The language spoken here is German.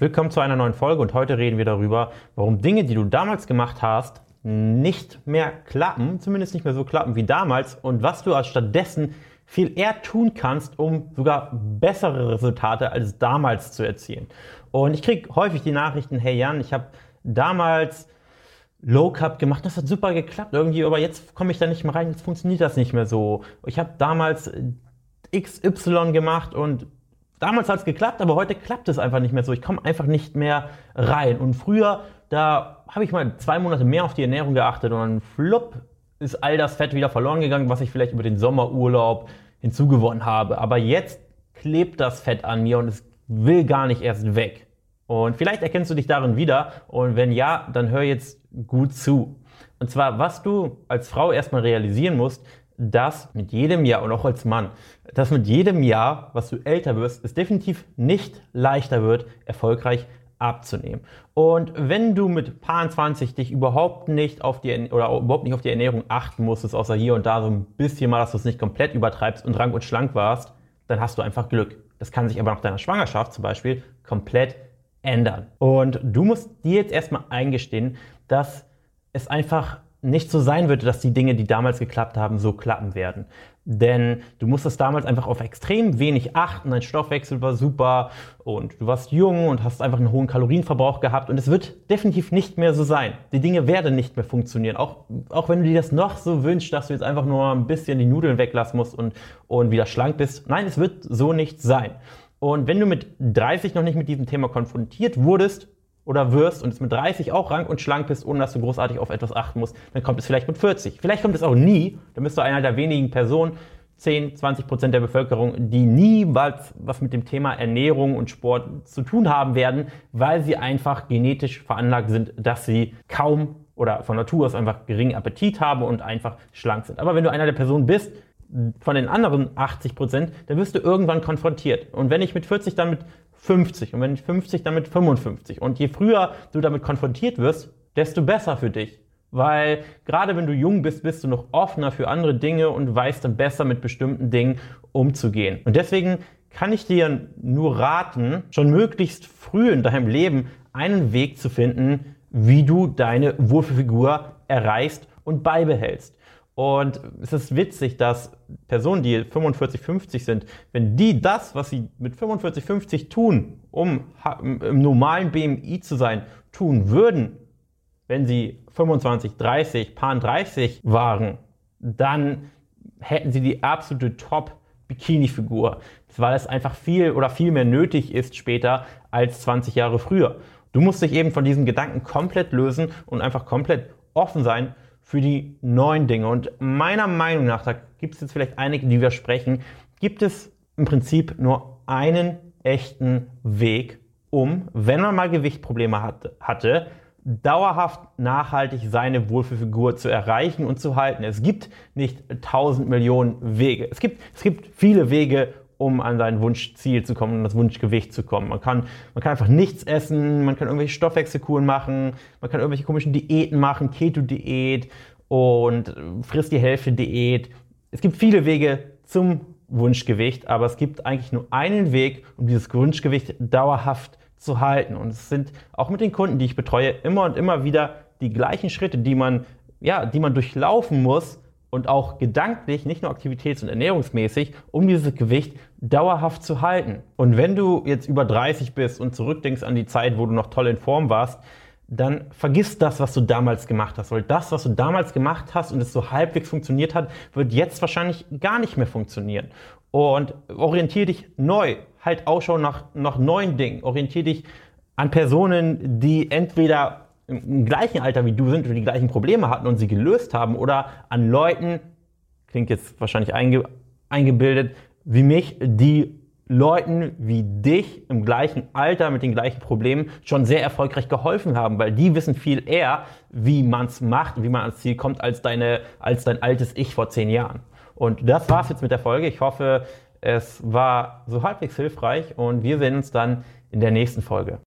Willkommen zu einer neuen Folge und heute reden wir darüber, warum Dinge, die du damals gemacht hast, nicht mehr klappen, zumindest nicht mehr so klappen wie damals und was du als stattdessen viel eher tun kannst, um sogar bessere Resultate als damals zu erzielen. Und ich kriege häufig die Nachrichten, hey Jan, ich habe damals Low Cup gemacht, das hat super geklappt irgendwie, aber jetzt komme ich da nicht mehr rein, jetzt funktioniert das nicht mehr so. Ich habe damals XY gemacht und damals hat es geklappt, aber heute klappt es einfach nicht mehr so. Ich komme einfach nicht mehr rein. Und früher, da habe ich mal zwei Monate mehr auf die Ernährung geachtet und dann flupp ist all das Fett wieder verloren gegangen, was ich vielleicht über den Sommerurlaub hinzugewonnen habe. Aber jetzt klebt das Fett an mir und es will gar nicht erst weg. Und vielleicht erkennst du dich darin wieder und wenn ja, dann hör jetzt gut zu. Und zwar, was du als Frau erstmal realisieren musst, dass mit jedem Jahr und auch als Mann, dass mit jedem Jahr, was du älter wirst, es definitiv nicht leichter wird, erfolgreich abzunehmen. Und wenn du mit Paar 20 dich überhaupt nicht auf die oder überhaupt nicht auf die Ernährung achten musstest, außer hier und da so ein bisschen mal, dass du es nicht komplett übertreibst und rank und schlank warst, dann hast du einfach Glück. Das kann sich aber nach deiner Schwangerschaft zum Beispiel komplett ändern. Und du musst dir jetzt erstmal eingestehen, dass es einfach nicht so sein wird, dass die Dinge, die damals geklappt haben, so klappen werden. Denn du musstest damals einfach auf extrem wenig achten, dein Stoffwechsel war super und du warst jung und hast einfach einen hohen Kalorienverbrauch gehabt und es wird definitiv nicht mehr so sein. Die Dinge werden nicht mehr funktionieren. Auch, auch wenn du dir das noch so wünschst, dass du jetzt einfach nur ein bisschen die Nudeln weglassen musst und, und wieder schlank bist. Nein, es wird so nicht sein. Und wenn du mit 30 noch nicht mit diesem Thema konfrontiert wurdest, oder wirst und es mit 30 auch rank und schlank bist, ohne dass du großartig auf etwas achten musst, dann kommt es vielleicht mit 40. Vielleicht kommt es auch nie, dann bist du einer der wenigen Personen, 10, 20 Prozent der Bevölkerung, die niemals was mit dem Thema Ernährung und Sport zu tun haben werden, weil sie einfach genetisch veranlagt sind, dass sie kaum oder von Natur aus einfach geringen Appetit haben und einfach schlank sind. Aber wenn du einer der Personen bist, von den anderen 80 Prozent, dann wirst du irgendwann konfrontiert. Und wenn ich mit 40 dann mit 50 und wenn ich 50 dann mit 55 und je früher du damit konfrontiert wirst, desto besser für dich. Weil gerade wenn du jung bist, bist du noch offener für andere Dinge und weißt dann besser mit bestimmten Dingen umzugehen. Und deswegen kann ich dir nur raten, schon möglichst früh in deinem Leben einen Weg zu finden, wie du deine Wurfelfigur erreichst und beibehältst. Und es ist witzig, dass Personen, die 45, 50 sind, wenn die das, was sie mit 45, 50 tun, um im normalen BMI zu sein, tun würden, wenn sie 25, 30, Paar 30 waren, dann hätten sie die absolute Top-Bikini-Figur, weil es einfach viel oder viel mehr nötig ist später als 20 Jahre früher. Du musst dich eben von diesen Gedanken komplett lösen und einfach komplett offen sein für die neuen Dinge. Und meiner Meinung nach, da gibt es jetzt vielleicht einige, die widersprechen, gibt es im Prinzip nur einen echten Weg, um, wenn man mal Gewichtprobleme hatte, hatte dauerhaft nachhaltig seine Wohlfühlfigur zu erreichen und zu halten. Es gibt nicht tausend Millionen Wege. Es gibt, es gibt viele Wege, um an sein Wunschziel zu kommen, an das Wunschgewicht zu kommen. Man kann, man kann einfach nichts essen, man kann irgendwelche Stoffwechselkuren machen, man kann irgendwelche komischen Diäten machen, Keto-Diät und frisst die Hälfte Diät. Es gibt viele Wege zum Wunschgewicht, aber es gibt eigentlich nur einen Weg, um dieses Wunschgewicht dauerhaft zu halten. Und es sind auch mit den Kunden, die ich betreue, immer und immer wieder die gleichen Schritte, die man, ja, die man durchlaufen muss, und auch gedanklich, nicht nur aktivitäts- und ernährungsmäßig, um dieses Gewicht dauerhaft zu halten. Und wenn du jetzt über 30 bist und zurückdenkst an die Zeit, wo du noch toll in Form warst, dann vergiss das, was du damals gemacht hast. Weil das, was du damals gemacht hast und es so halbwegs funktioniert hat, wird jetzt wahrscheinlich gar nicht mehr funktionieren. Und orientiere dich neu, halt Ausschau nach, nach neuen Dingen. Orientiere dich an Personen, die entweder im gleichen Alter wie du sind und die gleichen Probleme hatten und sie gelöst haben oder an Leuten, klingt jetzt wahrscheinlich einge, eingebildet, wie mich, die Leuten wie dich im gleichen Alter mit den gleichen Problemen schon sehr erfolgreich geholfen haben, weil die wissen viel eher, wie man es macht, wie man ans Ziel kommt, als, deine, als dein altes Ich vor zehn Jahren. Und das war's jetzt mit der Folge. Ich hoffe, es war so halbwegs hilfreich und wir sehen uns dann in der nächsten Folge.